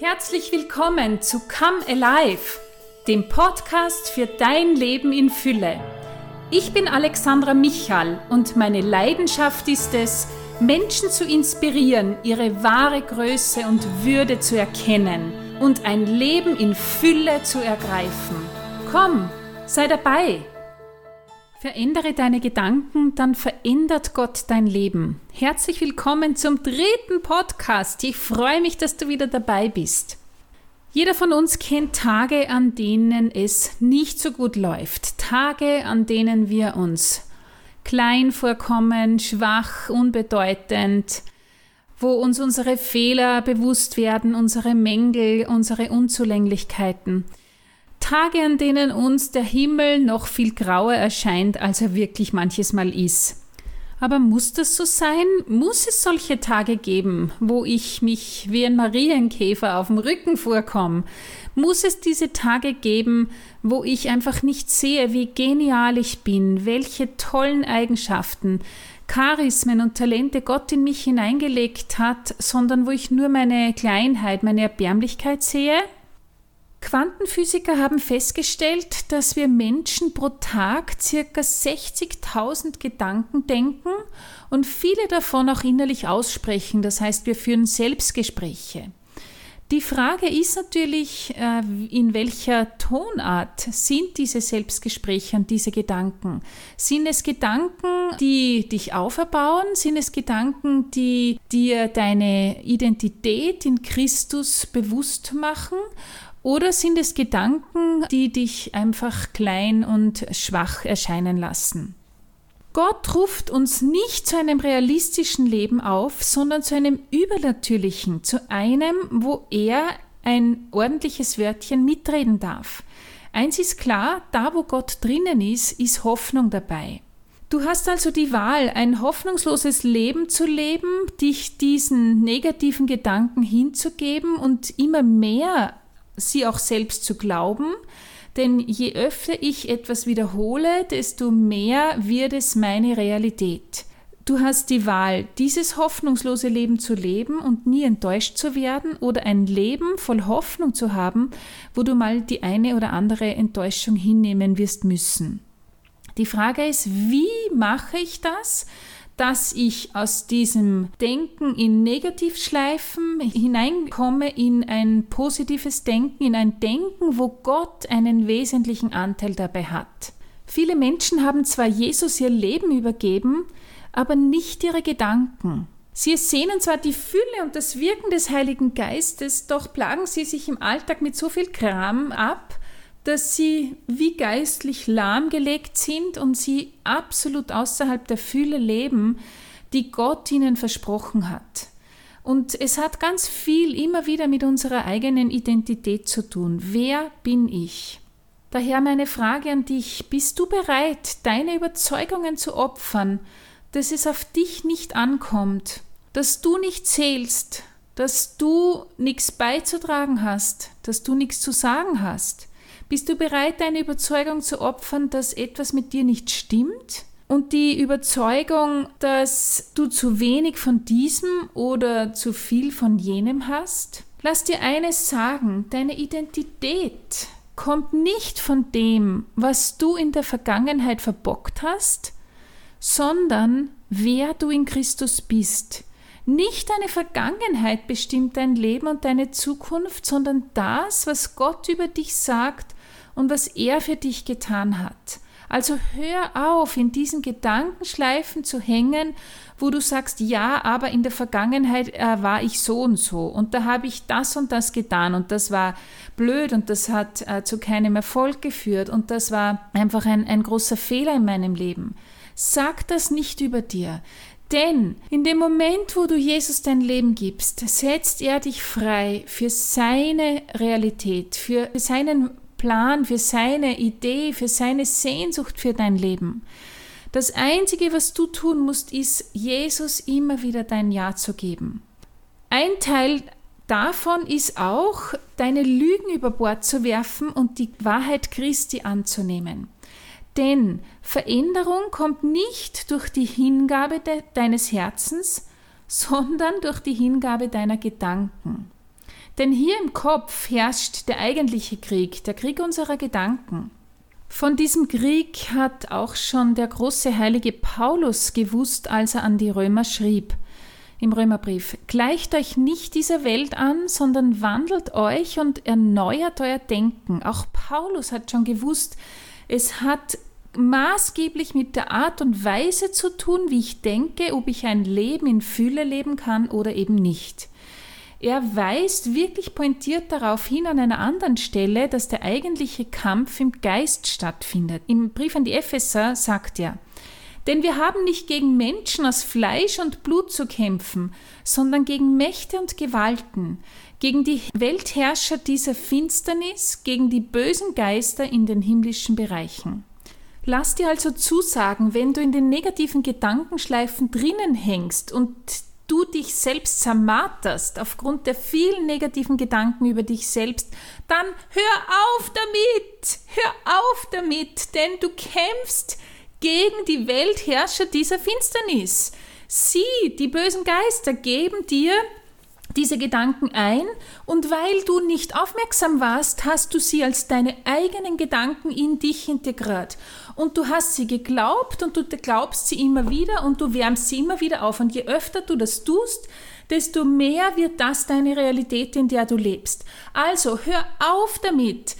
Herzlich willkommen zu Come Alive, dem Podcast für dein Leben in Fülle. Ich bin Alexandra Michal und meine Leidenschaft ist es, Menschen zu inspirieren, ihre wahre Größe und Würde zu erkennen und ein Leben in Fülle zu ergreifen. Komm, sei dabei! Verändere deine Gedanken, dann verändert Gott dein Leben. Herzlich willkommen zum dritten Podcast. Ich freue mich, dass du wieder dabei bist. Jeder von uns kennt Tage, an denen es nicht so gut läuft. Tage, an denen wir uns klein vorkommen, schwach, unbedeutend, wo uns unsere Fehler bewusst werden, unsere Mängel, unsere Unzulänglichkeiten. Tage, an denen uns der Himmel noch viel grauer erscheint, als er wirklich manches Mal ist. Aber muss das so sein? Muss es solche Tage geben, wo ich mich wie ein Marienkäfer auf dem Rücken vorkomme? Muss es diese Tage geben, wo ich einfach nicht sehe, wie genial ich bin, welche tollen Eigenschaften, Charismen und Talente Gott in mich hineingelegt hat, sondern wo ich nur meine Kleinheit, meine Erbärmlichkeit sehe? Quantenphysiker haben festgestellt, dass wir Menschen pro Tag circa 60.000 Gedanken denken und viele davon auch innerlich aussprechen. Das heißt, wir führen Selbstgespräche. Die Frage ist natürlich, äh, in welcher Tonart sind diese Selbstgespräche und diese Gedanken? Sind es Gedanken, die dich auferbauen? Sind es Gedanken, die dir deine Identität in Christus bewusst machen? Oder sind es Gedanken, die dich einfach klein und schwach erscheinen lassen? Gott ruft uns nicht zu einem realistischen Leben auf, sondern zu einem übernatürlichen, zu einem, wo er ein ordentliches Wörtchen mitreden darf. Eins ist klar, da wo Gott drinnen ist, ist Hoffnung dabei. Du hast also die Wahl, ein hoffnungsloses Leben zu leben, dich diesen negativen Gedanken hinzugeben und immer mehr sie auch selbst zu glauben, denn je öfter ich etwas wiederhole, desto mehr wird es meine Realität. Du hast die Wahl, dieses hoffnungslose Leben zu leben und nie enttäuscht zu werden oder ein Leben voll Hoffnung zu haben, wo du mal die eine oder andere Enttäuschung hinnehmen wirst müssen. Die Frage ist, wie mache ich das? Dass ich aus diesem Denken in Negativschleifen hineinkomme in ein positives Denken, in ein Denken, wo Gott einen wesentlichen Anteil dabei hat. Viele Menschen haben zwar Jesus ihr Leben übergeben, aber nicht ihre Gedanken. Sie sehnen zwar die Fülle und das Wirken des Heiligen Geistes, doch plagen sie sich im Alltag mit so viel Kram ab, dass sie wie geistlich lahmgelegt sind und sie absolut außerhalb der Fülle leben, die Gott ihnen versprochen hat. Und es hat ganz viel immer wieder mit unserer eigenen Identität zu tun. Wer bin ich? Daher meine Frage an dich, bist du bereit, deine Überzeugungen zu opfern, dass es auf dich nicht ankommt, dass du nicht zählst, dass du nichts beizutragen hast, dass du nichts zu sagen hast? Bist du bereit, deine Überzeugung zu opfern, dass etwas mit dir nicht stimmt? Und die Überzeugung, dass du zu wenig von diesem oder zu viel von jenem hast? Lass dir eines sagen, deine Identität kommt nicht von dem, was du in der Vergangenheit verbockt hast, sondern wer du in Christus bist. Nicht deine Vergangenheit bestimmt dein Leben und deine Zukunft, sondern das, was Gott über dich sagt und was er für dich getan hat. Also hör auf, in diesen Gedankenschleifen zu hängen, wo du sagst, ja, aber in der Vergangenheit äh, war ich so und so und da habe ich das und das getan und das war blöd und das hat äh, zu keinem Erfolg geführt und das war einfach ein, ein großer Fehler in meinem Leben. Sag das nicht über dir. Denn in dem Moment, wo du Jesus dein Leben gibst, setzt er dich frei für seine Realität, für seinen Plan, für seine Idee, für seine Sehnsucht für dein Leben. Das Einzige, was du tun musst, ist, Jesus immer wieder dein Ja zu geben. Ein Teil davon ist auch, deine Lügen über Bord zu werfen und die Wahrheit Christi anzunehmen. Denn Veränderung kommt nicht durch die Hingabe de deines Herzens, sondern durch die Hingabe deiner Gedanken. Denn hier im Kopf herrscht der eigentliche Krieg, der Krieg unserer Gedanken. Von diesem Krieg hat auch schon der große heilige Paulus gewusst, als er an die Römer schrieb. Im Römerbrief, gleicht euch nicht dieser Welt an, sondern wandelt euch und erneuert euer Denken. Auch Paulus hat schon gewusst, es hat maßgeblich mit der Art und Weise zu tun, wie ich denke, ob ich ein Leben in Fülle leben kann oder eben nicht. Er weist wirklich pointiert darauf hin an einer anderen Stelle, dass der eigentliche Kampf im Geist stattfindet. Im Brief an die Epheser sagt er, denn wir haben nicht gegen Menschen aus Fleisch und Blut zu kämpfen, sondern gegen Mächte und Gewalten, gegen die Weltherrscher dieser Finsternis, gegen die bösen Geister in den himmlischen Bereichen. Lass dir also zusagen, wenn du in den negativen Gedankenschleifen drinnen hängst und du dich selbst zermarterst aufgrund der vielen negativen Gedanken über dich selbst, dann hör auf damit, hör auf damit, denn du kämpfst gegen die Weltherrscher dieser Finsternis. Sie, die bösen Geister, geben dir diese Gedanken ein und weil du nicht aufmerksam warst, hast du sie als deine eigenen Gedanken in dich integriert. Und du hast sie geglaubt und du glaubst sie immer wieder und du wärmst sie immer wieder auf. Und je öfter du das tust, desto mehr wird das deine Realität, in der du lebst. Also hör auf damit.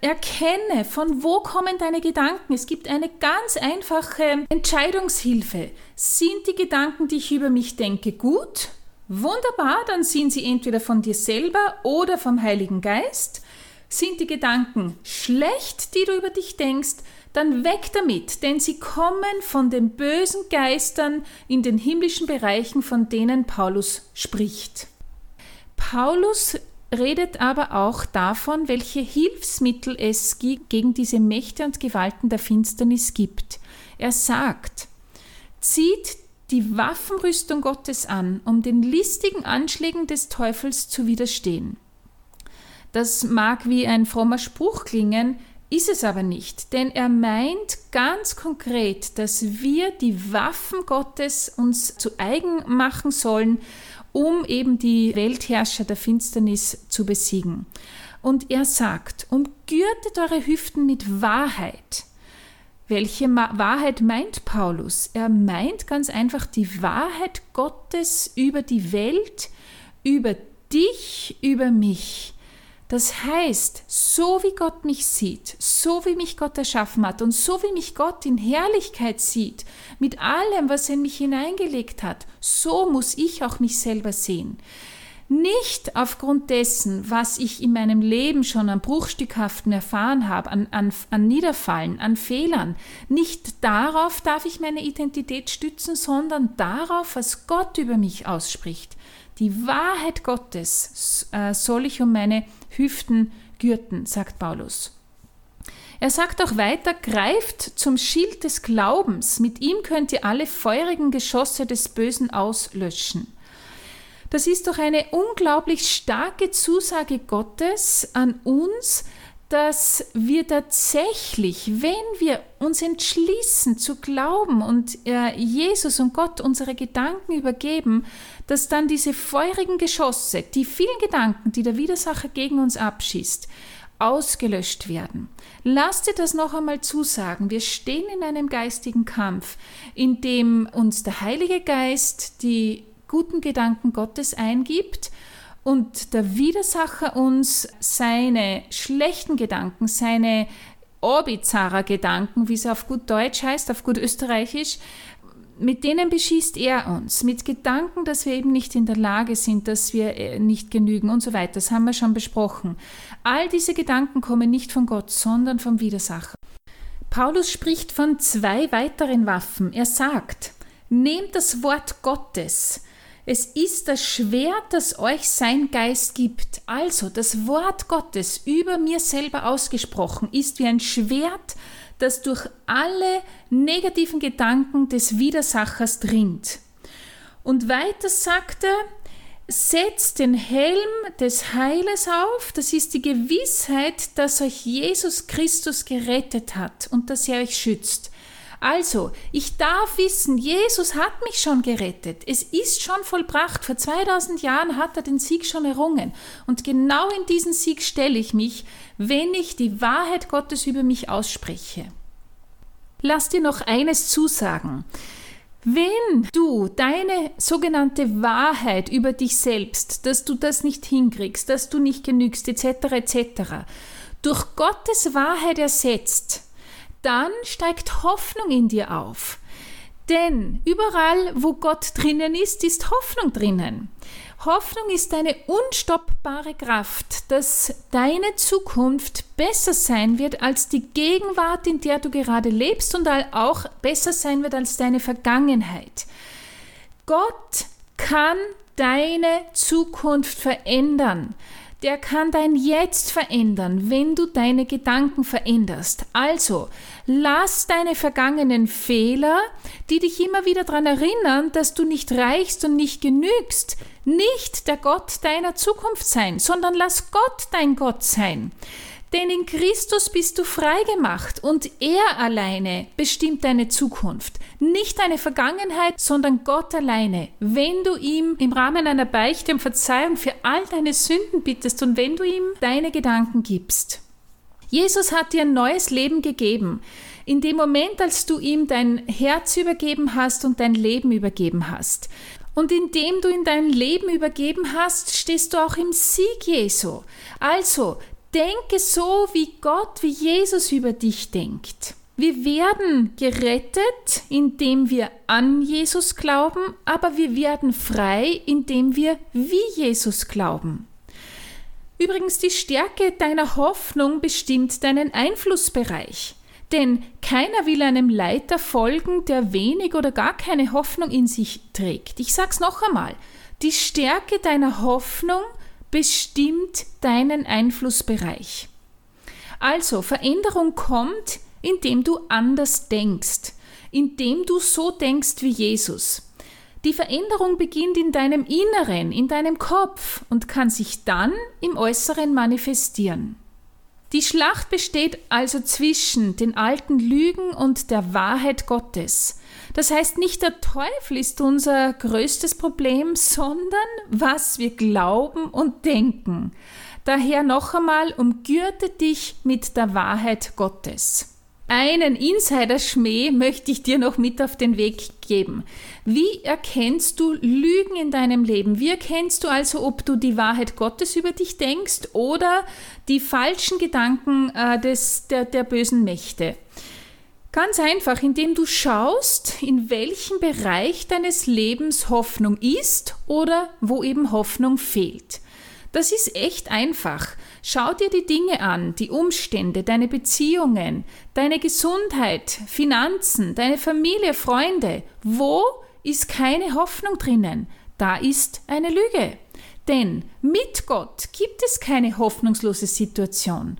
Erkenne, von wo kommen deine Gedanken. Es gibt eine ganz einfache Entscheidungshilfe. Sind die Gedanken, die ich über mich denke, gut? Wunderbar, dann sind sie entweder von dir selber oder vom Heiligen Geist. Sind die Gedanken schlecht, die du über dich denkst, dann weg damit, denn sie kommen von den bösen Geistern in den himmlischen Bereichen, von denen Paulus spricht. Paulus redet aber auch davon, welche Hilfsmittel es gegen diese Mächte und Gewalten der Finsternis gibt. Er sagt, zieht die Waffenrüstung Gottes an, um den listigen Anschlägen des Teufels zu widerstehen. Das mag wie ein frommer Spruch klingen, ist es aber nicht, denn er meint ganz konkret, dass wir die Waffen Gottes uns zu eigen machen sollen, um eben die Weltherrscher der Finsternis zu besiegen. Und er sagt, umgürtet eure Hüften mit Wahrheit. Welche Wahrheit meint Paulus? Er meint ganz einfach die Wahrheit Gottes über die Welt, über dich, über mich. Das heißt, so wie Gott mich sieht, so wie mich Gott erschaffen hat und so wie mich Gott in Herrlichkeit sieht, mit allem, was er in mich hineingelegt hat, so muss ich auch mich selber sehen. Nicht aufgrund dessen, was ich in meinem Leben schon an Bruchstückhaften erfahren habe, an, an, an Niederfallen, an Fehlern. Nicht darauf darf ich meine Identität stützen, sondern darauf, was Gott über mich ausspricht. Die Wahrheit Gottes äh, soll ich um meine Hüften gürten, sagt Paulus. Er sagt auch weiter, greift zum Schild des Glaubens, mit ihm könnt ihr alle feurigen Geschosse des Bösen auslöschen. Das ist doch eine unglaublich starke Zusage Gottes an uns, dass wir tatsächlich, wenn wir uns entschließen zu glauben und äh, Jesus und Gott unsere Gedanken übergeben, dass dann diese feurigen Geschosse, die vielen Gedanken, die der Widersacher gegen uns abschießt, ausgelöscht werden. Lass dir das noch einmal zusagen. Wir stehen in einem geistigen Kampf, in dem uns der Heilige Geist die guten Gedanken Gottes eingibt und der Widersacher uns seine schlechten Gedanken, seine Orbizarrer Gedanken, wie es auf gut Deutsch heißt, auf gut Österreichisch, mit denen beschießt er uns, mit Gedanken, dass wir eben nicht in der Lage sind, dass wir äh, nicht genügen und so weiter. Das haben wir schon besprochen. All diese Gedanken kommen nicht von Gott, sondern vom Widersacher. Paulus spricht von zwei weiteren Waffen. Er sagt, nehmt das Wort Gottes, es ist das Schwert, das euch sein Geist gibt. Also das Wort Gottes über mir selber ausgesprochen ist wie ein Schwert, das durch alle negativen Gedanken des Widersachers dringt. Und weiter sagt er, setzt den Helm des Heiles auf, das ist die Gewissheit, dass euch Jesus Christus gerettet hat und dass er euch schützt. Also, ich darf wissen, Jesus hat mich schon gerettet. Es ist schon vollbracht. Vor 2000 Jahren hat er den Sieg schon errungen. Und genau in diesen Sieg stelle ich mich, wenn ich die Wahrheit Gottes über mich ausspreche. Lass dir noch eines zusagen. Wenn du deine sogenannte Wahrheit über dich selbst, dass du das nicht hinkriegst, dass du nicht genügst, etc., etc., durch Gottes Wahrheit ersetzt, dann steigt Hoffnung in dir auf. Denn überall, wo Gott drinnen ist, ist Hoffnung drinnen. Hoffnung ist eine unstoppbare Kraft, dass deine Zukunft besser sein wird als die Gegenwart, in der du gerade lebst und auch besser sein wird als deine Vergangenheit. Gott kann deine Zukunft verändern der kann dein Jetzt verändern, wenn du deine Gedanken veränderst. Also, lass deine vergangenen Fehler, die dich immer wieder daran erinnern, dass du nicht reichst und nicht genügst, nicht der Gott deiner Zukunft sein, sondern lass Gott dein Gott sein. Denn in Christus bist du frei gemacht und er alleine bestimmt deine Zukunft. Nicht deine Vergangenheit, sondern Gott alleine. Wenn du ihm im Rahmen einer Beichte um Verzeihung für all deine Sünden bittest und wenn du ihm deine Gedanken gibst. Jesus hat dir ein neues Leben gegeben. In dem Moment, als du ihm dein Herz übergeben hast und dein Leben übergeben hast. Und indem du in dein Leben übergeben hast, stehst du auch im Sieg Jesu. Also, denke so, wie Gott, wie Jesus über dich denkt. Wir werden gerettet, indem wir an Jesus glauben, aber wir werden frei, indem wir wie Jesus glauben. Übrigens, die Stärke deiner Hoffnung bestimmt deinen Einflussbereich. Denn keiner will einem Leiter folgen, der wenig oder gar keine Hoffnung in sich trägt. Ich sag's noch einmal. Die Stärke deiner Hoffnung bestimmt deinen Einflussbereich. Also, Veränderung kommt, indem du anders denkst, indem du so denkst wie Jesus. Die Veränderung beginnt in deinem Inneren, in deinem Kopf und kann sich dann im Äußeren manifestieren. Die Schlacht besteht also zwischen den alten Lügen und der Wahrheit Gottes. Das heißt, nicht der Teufel ist unser größtes Problem, sondern was wir glauben und denken. Daher noch einmal, umgürte dich mit der Wahrheit Gottes. Einen Insider-Schmäh möchte ich dir noch mit auf den Weg geben. Wie erkennst du Lügen in deinem Leben? Wie erkennst du also, ob du die Wahrheit Gottes über dich denkst oder die falschen Gedanken äh, des, der, der bösen Mächte? Ganz einfach, indem du schaust, in welchem Bereich deines Lebens Hoffnung ist oder wo eben Hoffnung fehlt. Das ist echt einfach. Schau dir die Dinge an, die Umstände, deine Beziehungen, deine Gesundheit, Finanzen, deine Familie, Freunde. Wo ist keine Hoffnung drinnen? Da ist eine Lüge. Denn mit Gott gibt es keine hoffnungslose Situation.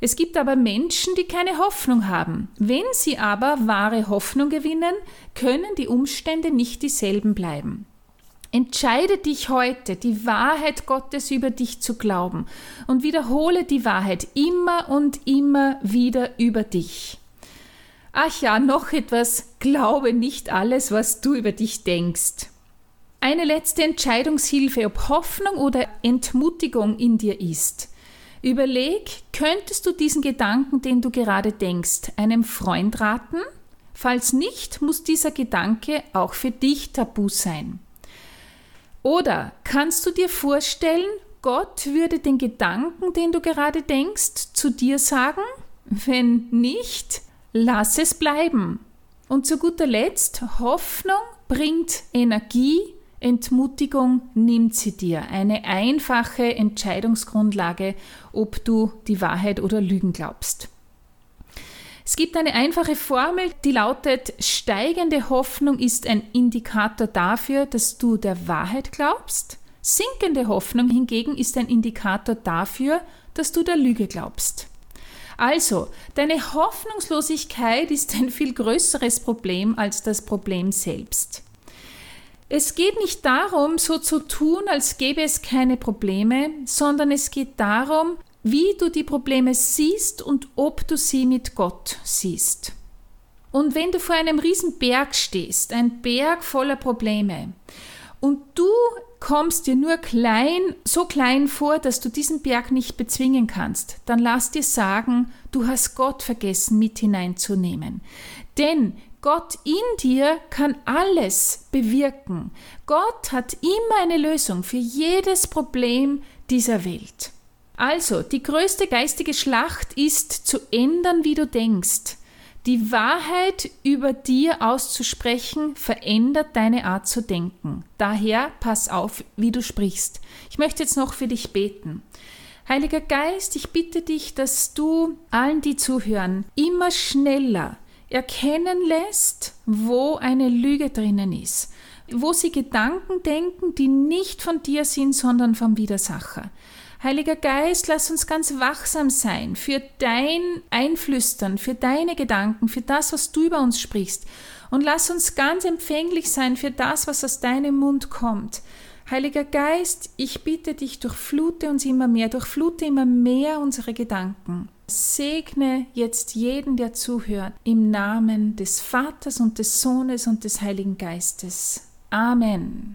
Es gibt aber Menschen, die keine Hoffnung haben. Wenn sie aber wahre Hoffnung gewinnen, können die Umstände nicht dieselben bleiben. Entscheide dich heute, die Wahrheit Gottes über dich zu glauben und wiederhole die Wahrheit immer und immer wieder über dich. Ach ja, noch etwas, glaube nicht alles, was du über dich denkst. Eine letzte Entscheidungshilfe, ob Hoffnung oder Entmutigung in dir ist. Überleg, könntest du diesen Gedanken, den du gerade denkst, einem Freund raten? Falls nicht, muss dieser Gedanke auch für dich tabu sein. Oder kannst du dir vorstellen, Gott würde den Gedanken, den du gerade denkst, zu dir sagen? Wenn nicht, lass es bleiben. Und zu guter Letzt, Hoffnung bringt Energie, Entmutigung nimmt sie dir. Eine einfache Entscheidungsgrundlage, ob du die Wahrheit oder Lügen glaubst. Es gibt eine einfache Formel, die lautet, steigende Hoffnung ist ein Indikator dafür, dass du der Wahrheit glaubst. Sinkende Hoffnung hingegen ist ein Indikator dafür, dass du der Lüge glaubst. Also, deine Hoffnungslosigkeit ist ein viel größeres Problem als das Problem selbst. Es geht nicht darum, so zu tun, als gäbe es keine Probleme, sondern es geht darum, wie du die Probleme siehst und ob du sie mit Gott siehst. Und wenn du vor einem riesen Berg stehst, ein Berg voller Probleme, und du kommst dir nur klein, so klein vor, dass du diesen Berg nicht bezwingen kannst, dann lass dir sagen, du hast Gott vergessen mit hineinzunehmen. Denn Gott in dir kann alles bewirken. Gott hat immer eine Lösung für jedes Problem dieser Welt. Also, die größte geistige Schlacht ist zu ändern, wie du denkst. Die Wahrheit über dir auszusprechen verändert deine Art zu denken. Daher pass auf, wie du sprichst. Ich möchte jetzt noch für dich beten. Heiliger Geist, ich bitte dich, dass du allen, die zuhören, immer schneller erkennen lässt, wo eine Lüge drinnen ist, wo sie Gedanken denken, die nicht von dir sind, sondern vom Widersacher. Heiliger Geist, lass uns ganz wachsam sein für dein Einflüstern, für deine Gedanken, für das, was du über uns sprichst. Und lass uns ganz empfänglich sein für das, was aus deinem Mund kommt. Heiliger Geist, ich bitte dich, durchflute uns immer mehr, durchflute immer mehr unsere Gedanken. Segne jetzt jeden, der zuhört, im Namen des Vaters und des Sohnes und des Heiligen Geistes. Amen.